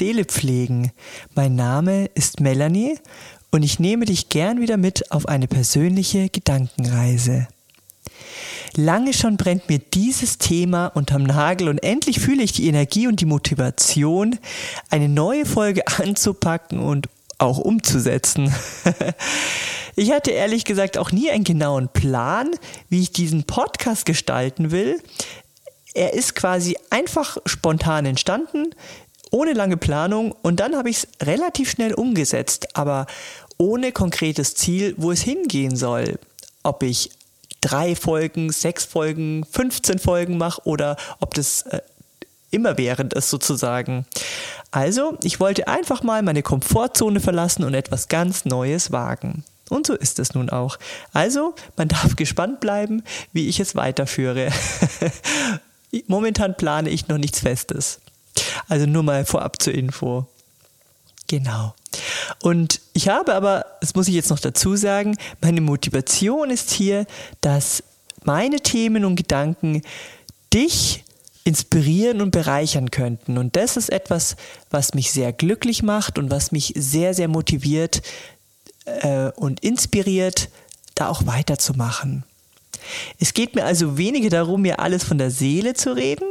Seele pflegen. Mein Name ist Melanie und ich nehme dich gern wieder mit auf eine persönliche Gedankenreise. Lange schon brennt mir dieses Thema unterm Nagel und endlich fühle ich die Energie und die Motivation, eine neue Folge anzupacken und auch umzusetzen. ich hatte ehrlich gesagt auch nie einen genauen Plan, wie ich diesen Podcast gestalten will. Er ist quasi einfach spontan entstanden, ohne lange Planung und dann habe ich es relativ schnell umgesetzt, aber ohne konkretes Ziel, wo es hingehen soll. Ob ich drei Folgen, sechs Folgen, 15 Folgen mache oder ob das äh, immerwährend ist sozusagen. Also, ich wollte einfach mal meine Komfortzone verlassen und etwas ganz Neues wagen. Und so ist es nun auch. Also, man darf gespannt bleiben, wie ich es weiterführe. Momentan plane ich noch nichts Festes. Also nur mal vorab zur Info. Genau. Und ich habe aber, das muss ich jetzt noch dazu sagen, meine Motivation ist hier, dass meine Themen und Gedanken dich inspirieren und bereichern könnten. Und das ist etwas, was mich sehr glücklich macht und was mich sehr, sehr motiviert äh, und inspiriert, da auch weiterzumachen. Es geht mir also weniger darum, mir alles von der Seele zu reden,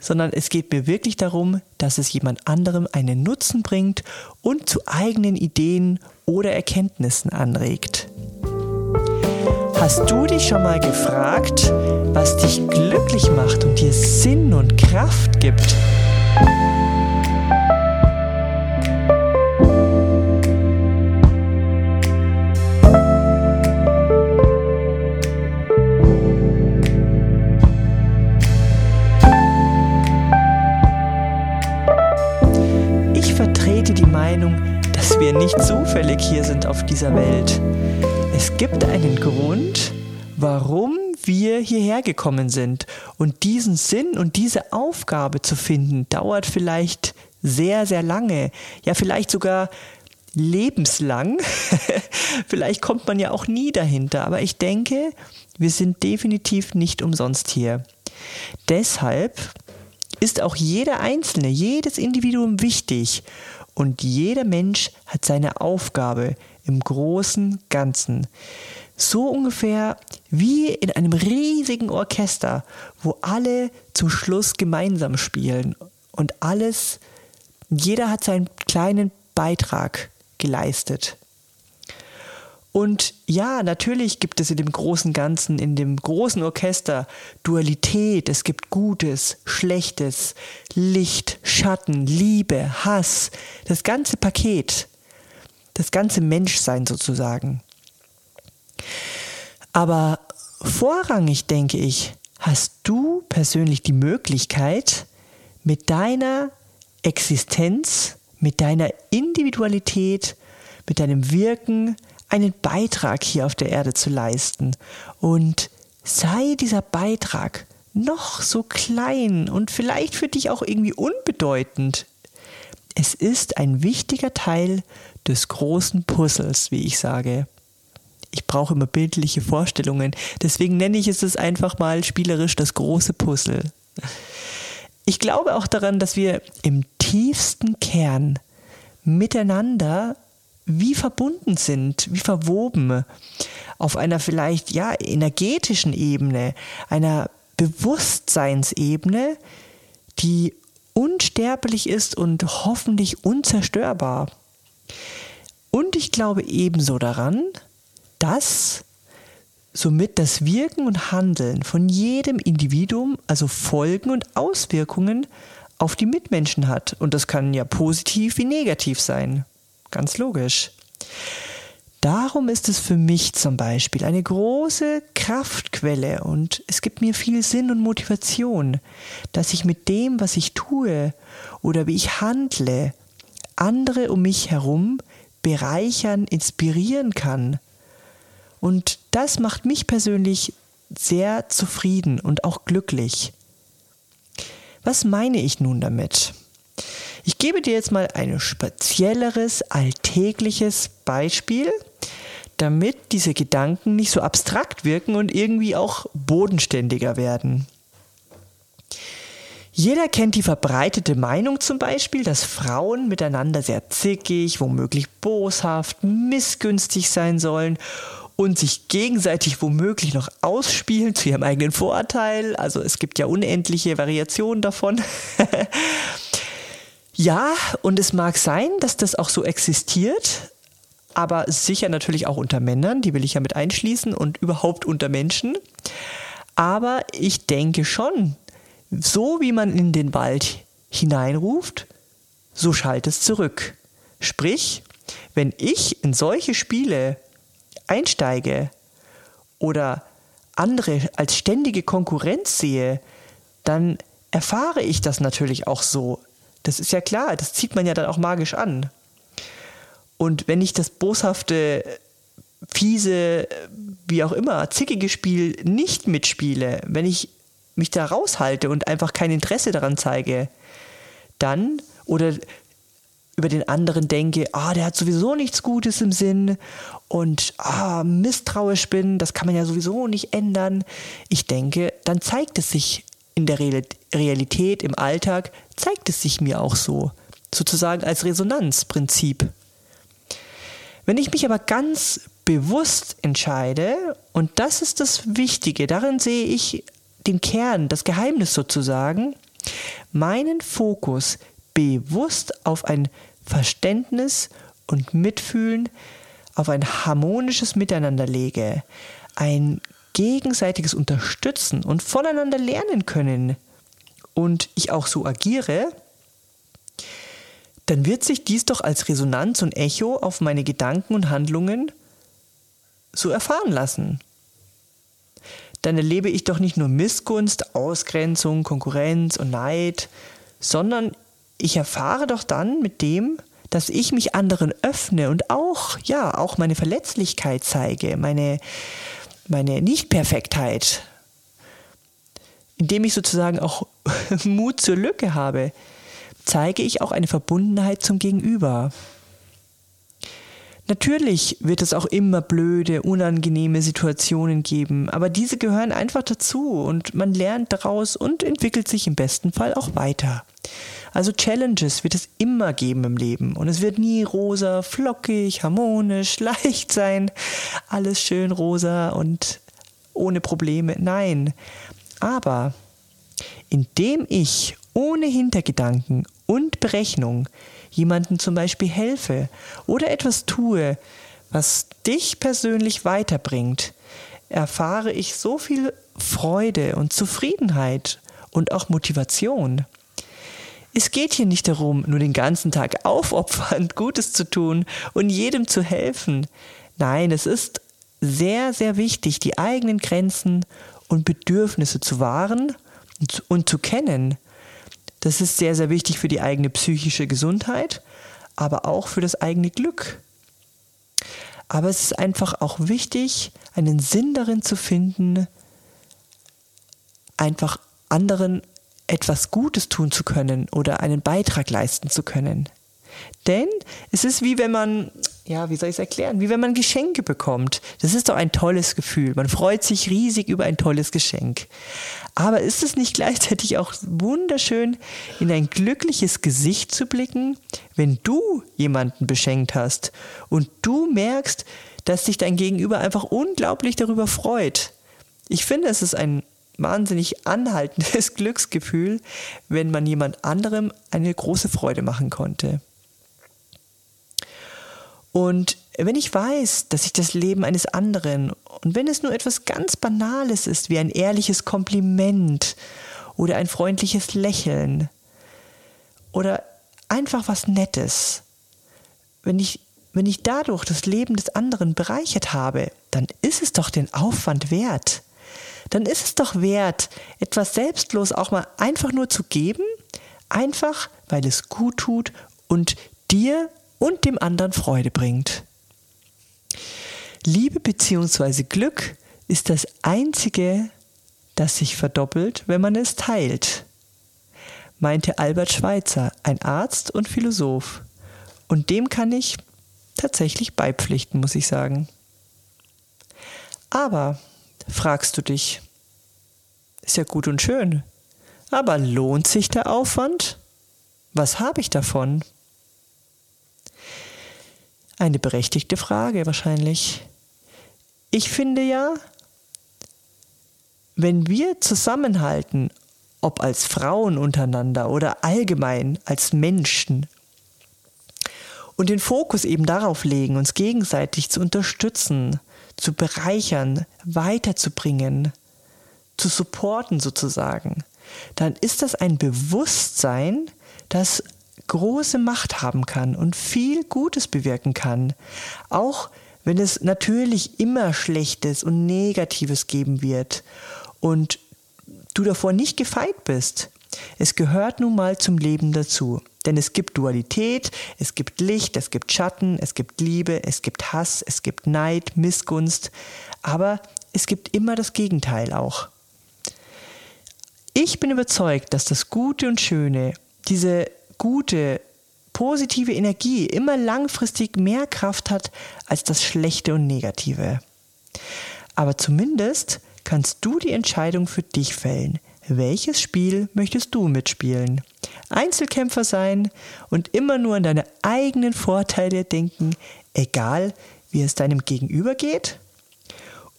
sondern es geht mir wirklich darum, dass es jemand anderem einen Nutzen bringt und zu eigenen Ideen oder Erkenntnissen anregt. Hast du dich schon mal gefragt, was dich glücklich macht und dir Sinn und Kraft gibt? Wir nicht zufällig hier sind auf dieser Welt. Es gibt einen Grund, warum wir hierher gekommen sind. Und diesen Sinn und diese Aufgabe zu finden, dauert vielleicht sehr, sehr lange. Ja, vielleicht sogar lebenslang. vielleicht kommt man ja auch nie dahinter. Aber ich denke, wir sind definitiv nicht umsonst hier. Deshalb ist auch jeder Einzelne, jedes Individuum wichtig und jeder Mensch hat seine Aufgabe im großen Ganzen. So ungefähr wie in einem riesigen Orchester, wo alle zum Schluss gemeinsam spielen und alles, jeder hat seinen kleinen Beitrag geleistet. Und ja, natürlich gibt es in dem großen Ganzen, in dem großen Orchester Dualität. Es gibt Gutes, Schlechtes, Licht, Schatten, Liebe, Hass. Das ganze Paket. Das ganze Menschsein sozusagen. Aber vorrangig, denke ich, hast du persönlich die Möglichkeit, mit deiner Existenz, mit deiner Individualität, mit deinem Wirken, einen Beitrag hier auf der Erde zu leisten. Und sei dieser Beitrag noch so klein und vielleicht für dich auch irgendwie unbedeutend. Es ist ein wichtiger Teil des großen Puzzles, wie ich sage. Ich brauche immer bildliche Vorstellungen, deswegen nenne ich es einfach mal spielerisch das große Puzzle. Ich glaube auch daran, dass wir im tiefsten Kern miteinander wie verbunden sind, wie verwoben auf einer vielleicht ja energetischen Ebene, einer Bewusstseinsebene, die unsterblich ist und hoffentlich unzerstörbar. Und ich glaube ebenso daran, dass somit das Wirken und Handeln von jedem Individuum also Folgen und Auswirkungen auf die Mitmenschen hat. Und das kann ja positiv wie negativ sein. Ganz logisch. Darum ist es für mich zum Beispiel eine große Kraftquelle und es gibt mir viel Sinn und Motivation, dass ich mit dem, was ich tue oder wie ich handle, andere um mich herum bereichern, inspirieren kann. Und das macht mich persönlich sehr zufrieden und auch glücklich. Was meine ich nun damit? Ich gebe dir jetzt mal ein spezielleres, alltägliches Beispiel, damit diese Gedanken nicht so abstrakt wirken und irgendwie auch bodenständiger werden. Jeder kennt die verbreitete Meinung zum Beispiel, dass Frauen miteinander sehr zickig, womöglich boshaft, missgünstig sein sollen und sich gegenseitig womöglich noch ausspielen zu ihrem eigenen Vorteil. Also es gibt ja unendliche Variationen davon. ja, und es mag sein, dass das auch so existiert, aber sicher natürlich auch unter Männern, die will ich ja mit einschließen und überhaupt unter Menschen. Aber ich denke schon, so wie man in den Wald hineinruft, so schallt es zurück. Sprich, wenn ich in solche Spiele einsteige oder andere als ständige Konkurrenz sehe, dann erfahre ich das natürlich auch so. Das ist ja klar, das zieht man ja dann auch magisch an. Und wenn ich das boshafte, fiese, wie auch immer, zickige Spiel nicht mitspiele, wenn ich mich da raushalte und einfach kein Interesse daran zeige, dann oder über den anderen denke, ah, der hat sowieso nichts Gutes im Sinn und ah, misstrauisch bin, das kann man ja sowieso nicht ändern. Ich denke, dann zeigt es sich in der Realität, im Alltag, zeigt es sich mir auch so, sozusagen als Resonanzprinzip. Wenn ich mich aber ganz bewusst entscheide, und das ist das Wichtige, darin sehe ich den Kern, das Geheimnis sozusagen, meinen Fokus bewusst auf ein Verständnis und Mitfühlen, auf ein harmonisches Miteinander lege, ein gegenseitiges Unterstützen und voneinander lernen können und ich auch so agiere, dann wird sich dies doch als Resonanz und Echo auf meine Gedanken und Handlungen so erfahren lassen. Dann erlebe ich doch nicht nur Missgunst, Ausgrenzung, Konkurrenz und Neid, sondern ich erfahre doch dann mit dem, dass ich mich anderen öffne und auch, ja, auch meine Verletzlichkeit zeige, meine, meine Nichtperfektheit, indem ich sozusagen auch Mut zur Lücke habe, zeige ich auch eine Verbundenheit zum Gegenüber. Natürlich wird es auch immer blöde, unangenehme Situationen geben, aber diese gehören einfach dazu und man lernt daraus und entwickelt sich im besten Fall auch weiter. Also Challenges wird es immer geben im Leben und es wird nie rosa, flockig, harmonisch, leicht sein, alles schön rosa und ohne Probleme. Nein, aber indem ich ohne Hintergedanken und Berechnung jemandem zum Beispiel helfe oder etwas tue, was dich persönlich weiterbringt, erfahre ich so viel Freude und Zufriedenheit und auch Motivation. Es geht hier nicht darum, nur den ganzen Tag aufopfernd Gutes zu tun und jedem zu helfen. Nein, es ist sehr, sehr wichtig, die eigenen Grenzen und Bedürfnisse zu wahren und zu kennen das ist sehr, sehr wichtig für die eigene psychische Gesundheit, aber auch für das eigene Glück. Aber es ist einfach auch wichtig, einen Sinn darin zu finden, einfach anderen etwas Gutes tun zu können oder einen Beitrag leisten zu können. Denn es ist wie wenn man, ja, wie soll ich es erklären, wie wenn man Geschenke bekommt. Das ist doch ein tolles Gefühl. Man freut sich riesig über ein tolles Geschenk. Aber ist es nicht gleichzeitig auch wunderschön, in ein glückliches Gesicht zu blicken, wenn du jemanden beschenkt hast und du merkst, dass sich dein Gegenüber einfach unglaublich darüber freut? Ich finde, es ist ein wahnsinnig anhaltendes Glücksgefühl, wenn man jemand anderem eine große Freude machen konnte. Und wenn ich weiß, dass ich das Leben eines anderen und wenn es nur etwas ganz Banales ist, wie ein ehrliches Kompliment oder ein freundliches Lächeln oder einfach was Nettes, wenn ich, wenn ich dadurch das Leben des anderen bereichert habe, dann ist es doch den Aufwand wert. Dann ist es doch wert, etwas selbstlos auch mal einfach nur zu geben, einfach weil es gut tut und dir und dem anderen Freude bringt. Liebe bzw. Glück ist das Einzige, das sich verdoppelt, wenn man es teilt, meinte Albert Schweitzer, ein Arzt und Philosoph. Und dem kann ich tatsächlich beipflichten, muss ich sagen. Aber, fragst du dich, ist ja gut und schön, Aber lohnt sich der Aufwand? Was habe ich davon? Eine berechtigte Frage wahrscheinlich. Ich finde ja, wenn wir zusammenhalten, ob als Frauen untereinander oder allgemein als Menschen, und den Fokus eben darauf legen, uns gegenseitig zu unterstützen, zu bereichern, weiterzubringen, zu supporten sozusagen, dann ist das ein Bewusstsein, das große Macht haben kann und viel Gutes bewirken kann. Auch wenn es natürlich immer Schlechtes und Negatives geben wird und du davor nicht gefeit bist. Es gehört nun mal zum Leben dazu. Denn es gibt Dualität, es gibt Licht, es gibt Schatten, es gibt Liebe, es gibt Hass, es gibt Neid, Missgunst, aber es gibt immer das Gegenteil auch. Ich bin überzeugt, dass das Gute und Schöne, diese gute, positive Energie immer langfristig mehr Kraft hat als das Schlechte und Negative. Aber zumindest kannst du die Entscheidung für dich fällen. Welches Spiel möchtest du mitspielen? Einzelkämpfer sein und immer nur an deine eigenen Vorteile denken, egal wie es deinem Gegenüber geht?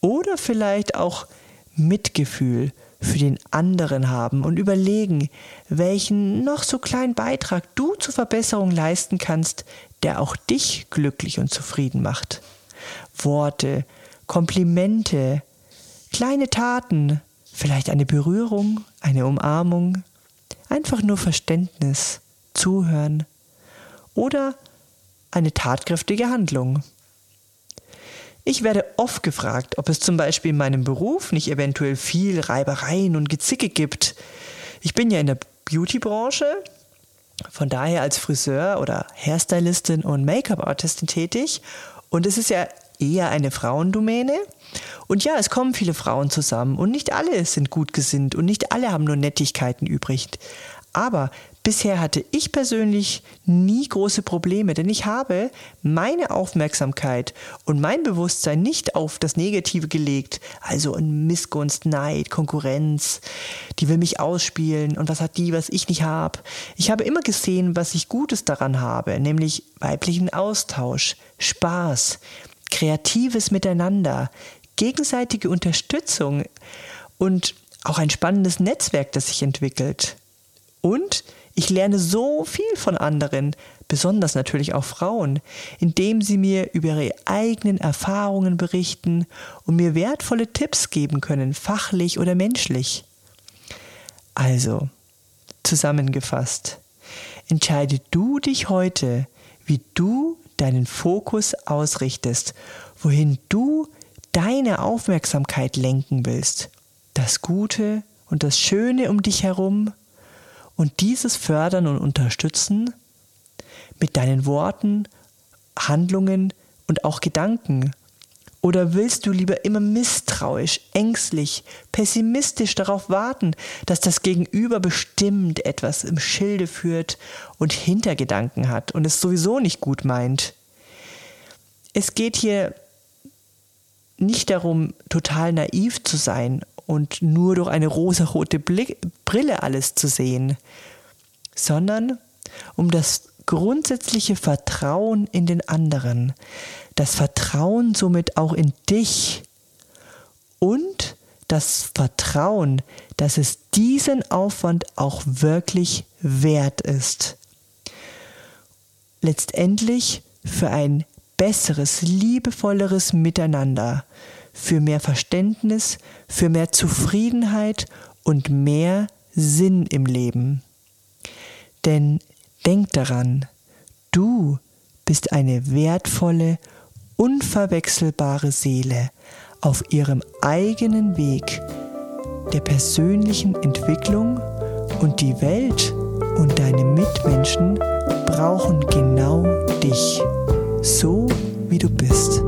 Oder vielleicht auch Mitgefühl für den anderen haben und überlegen, welchen noch so kleinen Beitrag du zur Verbesserung leisten kannst, der auch dich glücklich und zufrieden macht. Worte, Komplimente, kleine Taten, vielleicht eine Berührung, eine Umarmung, einfach nur Verständnis, Zuhören oder eine tatkräftige Handlung. Ich werde oft gefragt, ob es zum Beispiel in meinem Beruf nicht eventuell viel Reibereien und Gezicke gibt. Ich bin ja in der Beauty-Branche, von daher als Friseur oder Hairstylistin und Make-up-Artistin tätig und es ist ja eher eine Frauendomäne. Und ja, es kommen viele Frauen zusammen und nicht alle sind gut gesinnt und nicht alle haben nur Nettigkeiten übrig. Aber bisher hatte ich persönlich nie große Probleme, denn ich habe meine Aufmerksamkeit und mein Bewusstsein nicht auf das Negative gelegt, also in Missgunst, Neid, Konkurrenz, die will mich ausspielen und was hat die, was ich nicht habe. Ich habe immer gesehen, was ich Gutes daran habe, nämlich weiblichen Austausch, Spaß, kreatives Miteinander, gegenseitige Unterstützung und auch ein spannendes Netzwerk, das sich entwickelt. Und ich lerne so viel von anderen, besonders natürlich auch Frauen, indem sie mir über ihre eigenen Erfahrungen berichten und mir wertvolle Tipps geben können, fachlich oder menschlich. Also, zusammengefasst, entscheide du dich heute, wie du deinen Fokus ausrichtest, wohin du deine Aufmerksamkeit lenken willst. Das Gute und das Schöne um dich herum und dieses fördern und unterstützen mit deinen Worten, Handlungen und auch Gedanken oder willst du lieber immer misstrauisch, ängstlich, pessimistisch darauf warten, dass das Gegenüber bestimmt etwas im Schilde führt und Hintergedanken hat und es sowieso nicht gut meint? Es geht hier nicht darum, total naiv zu sein und nur durch eine rosarote Brille alles zu sehen, sondern um das grundsätzliche Vertrauen in den anderen, das Vertrauen somit auch in dich und das Vertrauen, dass es diesen Aufwand auch wirklich wert ist. Letztendlich für ein besseres, liebevolleres Miteinander, für mehr Verständnis, für mehr Zufriedenheit und mehr Sinn im Leben. Denn denk daran, du bist eine wertvolle, unverwechselbare Seele auf ihrem eigenen Weg der persönlichen Entwicklung und die Welt und deine Mitmenschen brauchen genau dich, so wie du bist.